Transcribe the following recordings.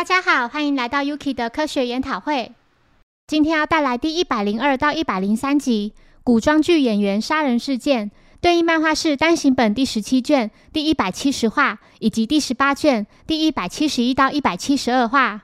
大家好，欢迎来到 Yuki 的科学研讨会。今天要带来第一百零二到一百零三集古装剧演员杀人事件，对应漫画是单行本第十七卷第一百七十话，以及第十八卷第一百七十一到一百七十二话。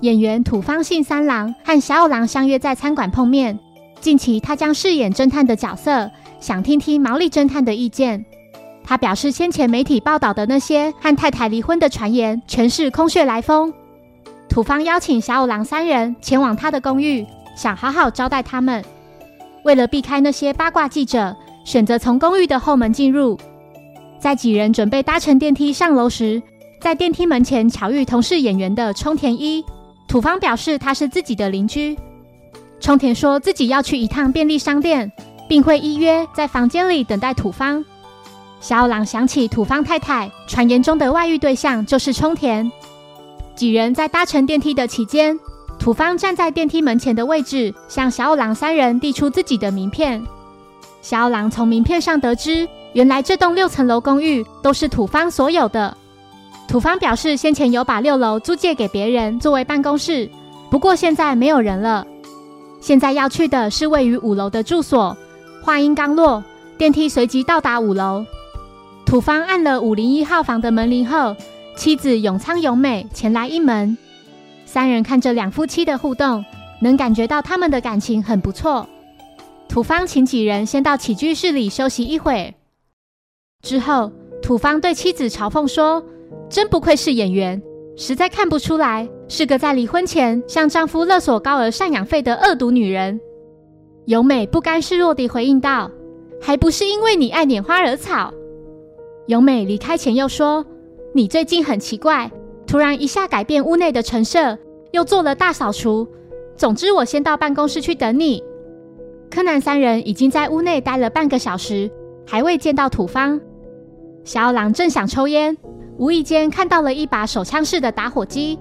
演员土方信三郎和小五郎相约在餐馆碰面，近期他将饰演侦探的角色，想听听毛利侦探的意见。他表示，先前媒体报道的那些和太太离婚的传言，全是空穴来风。土方邀请小五郎三人前往他的公寓，想好好招待他们。为了避开那些八卦记者，选择从公寓的后门进入。在几人准备搭乘电梯上楼时，在电梯门前巧遇同是演员的冲田一。土方表示他是自己的邻居。冲田说自己要去一趟便利商店，并会依约在房间里等待土方。小五郎想起土方太太传言中的外遇对象就是冲田。几人在搭乘电梯的期间，土方站在电梯门前的位置，向小五郎三人递出自己的名片。小五郎从名片上得知，原来这栋六层楼公寓都是土方所有的。土方表示，先前有把六楼租借给别人作为办公室，不过现在没有人了。现在要去的是位于五楼的住所。话音刚落，电梯随即到达五楼。土方按了五零一号房的门铃后，妻子永仓永美前来应门。三人看着两夫妻的互动，能感觉到他们的感情很不错。土方请几人先到起居室里休息一会儿。之后，土方对妻子嘲讽说：“真不愧是演员，实在看不出来是个在离婚前向丈夫勒索高额赡养费的恶毒女人。”永美不甘示弱地回应道：“还不是因为你爱拈花惹草。”由美离开前又说：“你最近很奇怪，突然一下改变屋内的陈设，又做了大扫除。总之，我先到办公室去等你。”柯南三人已经在屋内待了半个小时，还未见到土方。小五郎正想抽烟，无意间看到了一把手枪式的打火机。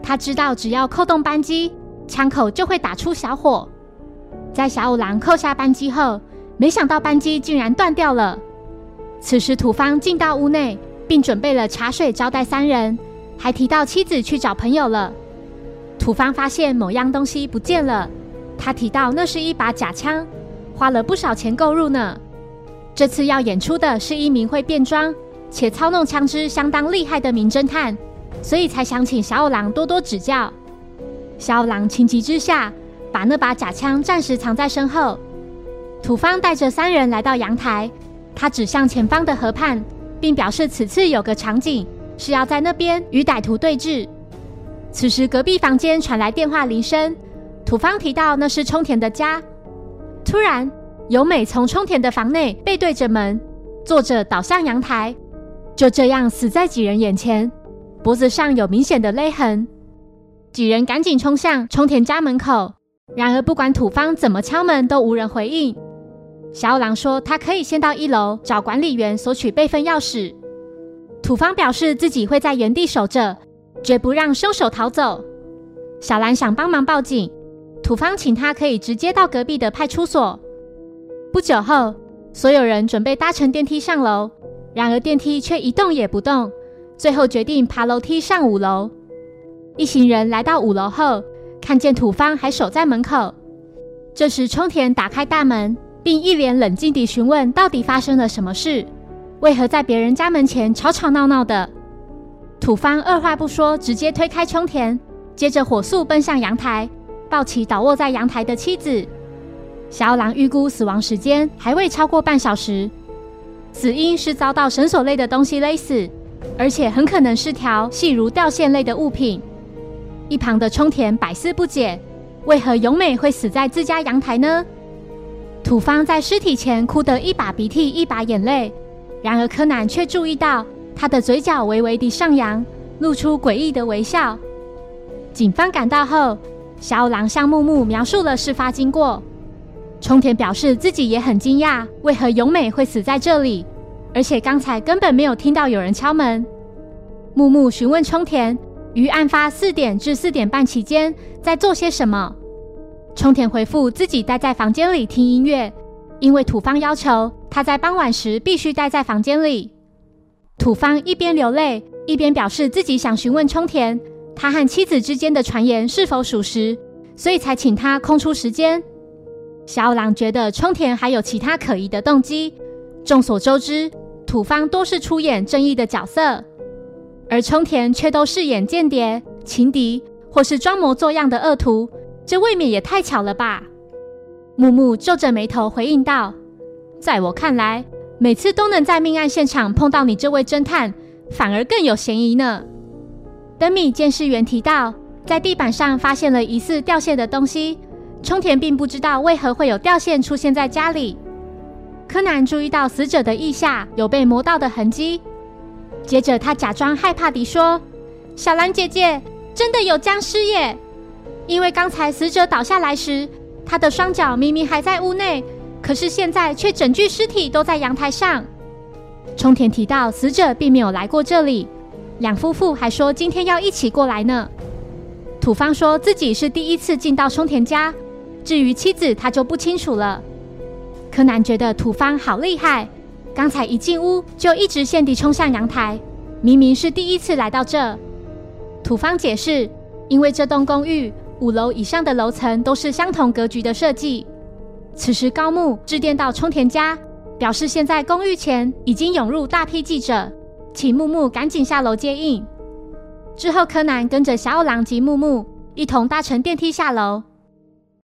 他知道，只要扣动扳机，枪口就会打出小火。在小五郎扣下扳机后，没想到扳机竟然断掉了。此时，土方进到屋内，并准备了茶水招待三人，还提到妻子去找朋友了。土方发现某样东西不见了，他提到那是一把假枪，花了不少钱购入呢。这次要演出的是一名会变装且操弄枪支相当厉害的名侦探，所以才想请小五郎多多指教。小五郎情急之下，把那把假枪暂时藏在身后。土方带着三人来到阳台。他指向前方的河畔，并表示此次有个场景是要在那边与歹徒对峙。此时，隔壁房间传来电话铃声，土方提到那是冲田的家。突然，由美从冲田的房内背对着门坐着，倒向阳台，就这样死在几人眼前，脖子上有明显的勒痕。几人赶紧冲向冲田家门口，然而不管土方怎么敲门，都无人回应。小五郎说：“他可以先到一楼找管理员索取备份钥匙。”土方表示自己会在原地守着，绝不让凶手逃走。小兰想帮忙报警，土方请他可以直接到隔壁的派出所。不久后，所有人准备搭乘电梯上楼，然而电梯却一动也不动。最后决定爬楼梯上五楼。一行人来到五楼后，看见土方还守在门口。这时，冲田打开大门。并一脸冷静地询问：“到底发生了什么事？为何在别人家门前吵吵闹闹的？”土方二话不说，直接推开冲田，接着火速奔向阳台，抱起倒卧在阳台的妻子。小狼预估死亡时间还未超过半小时，死因是遭到绳索类的东西勒死，而且很可能是条细如吊线类的物品。一旁的冲田百思不解：为何永美会死在自家阳台呢？土方在尸体前哭得一把鼻涕一把眼泪，然而柯南却注意到他的嘴角微微地上扬，露出诡异的微笑。警方赶到后，小五郎向木木描述了事发经过。冲田表示自己也很惊讶，为何永美会死在这里，而且刚才根本没有听到有人敲门。木木询问冲田于案发四点至四点半期间在做些什么。冲田回复自己待在房间里听音乐，因为土方要求他在傍晚时必须待在房间里。土方一边流泪，一边表示自己想询问冲田他和妻子之间的传言是否属实，所以才请他空出时间。小五郎觉得冲田还有其他可疑的动机。众所周知，土方多是出演正义的角色，而冲田却都饰演间谍、情敌或是装模作样的恶徒，这未免也太巧了吧？木木皱着眉头回应道：“在我看来，每次都能在命案现场碰到你这位侦探，反而更有嫌疑呢。”登米监视员提到，在地板上发现了疑似掉线的东西，冲田并不知道为何会有掉线出现在家里。柯南注意到死者的腋下有被磨到的痕迹，接着他假装害怕地说：“小兰姐姐，真的有僵尸耶！因为刚才死者倒下来时。”他的双脚明明还在屋内，可是现在却整具尸体都在阳台上。冲田提到死者并没有来过这里，两夫妇还说今天要一起过来呢。土方说自己是第一次进到冲田家，至于妻子他就不清楚了。柯南觉得土方好厉害，刚才一进屋就一直线地冲向阳台，明明是第一次来到这。土方解释，因为这栋公寓。五楼以上的楼层都是相同格局的设计。此时，高木致电到冲田家，表示现在公寓前已经涌入大批记者，请木木赶紧下楼接应。之后，柯南跟着小五郎及木木一同搭乘电梯下楼。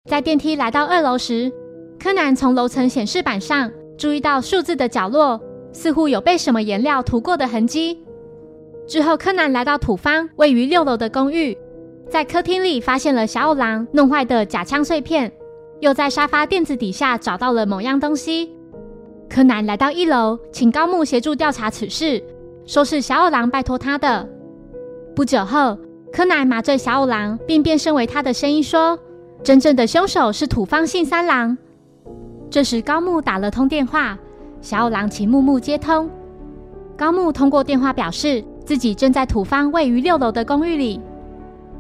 在电梯来到二楼时，柯南从楼层显示板上注意到数字的角落似乎有被什么颜料涂过的痕迹。之后，柯南来到土方位于六楼的公寓。在客厅里发现了小五郎弄坏的假枪碎片，又在沙发垫子底下找到了某样东西。柯南来到一楼，请高木协助调查此事，说是小五郎拜托他的。不久后，柯南麻醉小五郎，并变身为他的声音说：“真正的凶手是土方信三郎。”这时高木打了通电话，小五郎请木木接通。高木通过电话表示自己正在土方位于六楼的公寓里。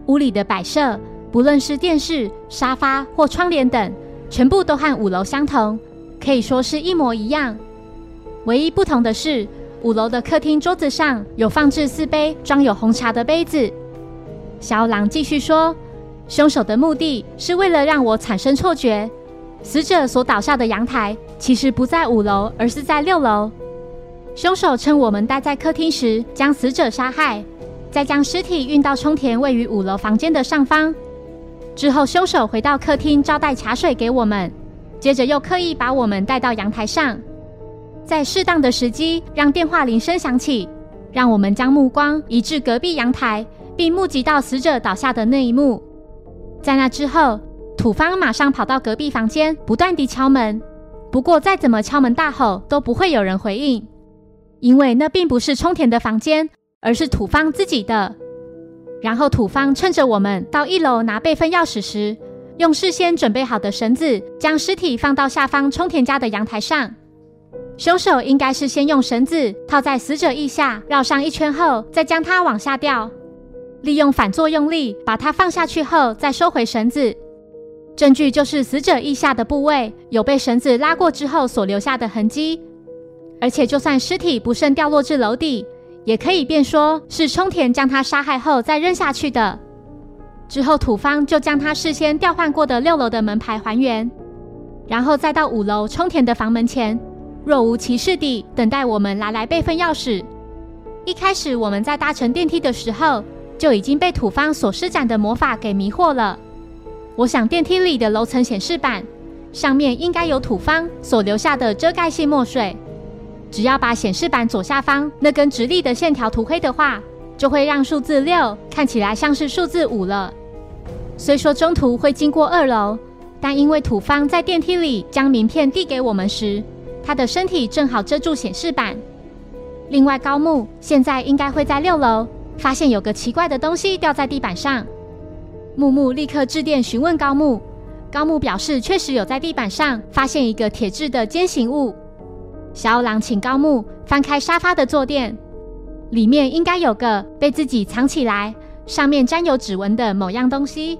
屋里的摆设，不论是电视、沙发或窗帘等，全部都和五楼相同，可以说是一模一样。唯一不同的是，五楼的客厅桌子上有放置四杯装有红茶的杯子。小狼继续说：“凶手的目的是为了让我产生错觉，死者所倒下的阳台其实不在五楼，而是在六楼。凶手趁我们待在客厅时，将死者杀害。”再将尸体运到冲田位于五楼房间的上方，之后凶手回到客厅招待茶水给我们，接着又刻意把我们带到阳台上，在适当的时机让电话铃声响起，让我们将目光移至隔壁阳台，并目击到死者倒下的那一幕。在那之后，土方马上跑到隔壁房间，不断地敲门，不过再怎么敲门大吼都不会有人回应，因为那并不是冲田的房间。而是土方自己的。然后土方趁着我们到一楼拿备份钥匙时，用事先准备好的绳子将尸体放到下方冲田家的阳台上。凶手应该是先用绳子套在死者腋下，绕上一圈后，再将它往下吊，利用反作用力把它放下去后，再收回绳子。证据就是死者腋下的部位有被绳子拉过之后所留下的痕迹，而且就算尸体不慎掉落至楼底。也可以便说是冲田将他杀害后再扔下去的。之后土方就将他事先调换过的六楼的门牌还原，然后再到五楼冲田的房门前，若无其事地等待我们拿来备份钥匙。一开始我们在搭乘电梯的时候，就已经被土方所施展的魔法给迷惑了。我想电梯里的楼层显示板上面应该有土方所留下的遮盖性墨水。只要把显示板左下方那根直立的线条涂黑的话，就会让数字六看起来像是数字五了。虽说中途会经过二楼，但因为土方在电梯里将名片递给我们时，他的身体正好遮住显示板。另外，高木现在应该会在六楼发现有个奇怪的东西掉在地板上。木木立刻致电询问高木，高木表示确实有在地板上发现一个铁质的尖形物。小五郎请高木翻开沙发的坐垫，里面应该有个被自己藏起来、上面沾有指纹的某样东西。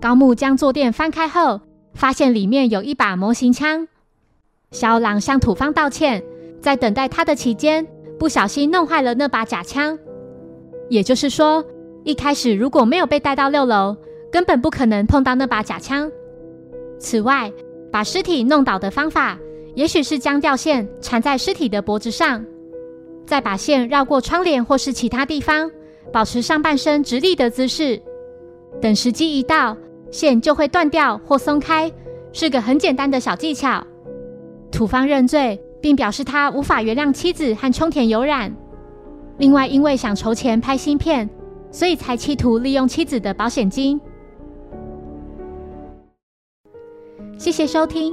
高木将坐垫翻开后，发现里面有一把模型枪。小五郎向土方道歉，在等待他的期间，不小心弄坏了那把假枪。也就是说，一开始如果没有被带到六楼，根本不可能碰到那把假枪。此外，把尸体弄倒的方法，也许是将吊线缠在尸体的脖子上，再把线绕过窗帘或是其他地方，保持上半身直立的姿势。等时机一到，线就会断掉或松开，是个很简单的小技巧。土方认罪，并表示他无法原谅妻子和冲田有染。另外，因为想筹钱拍新片，所以才企图利用妻子的保险金。谢谢收听，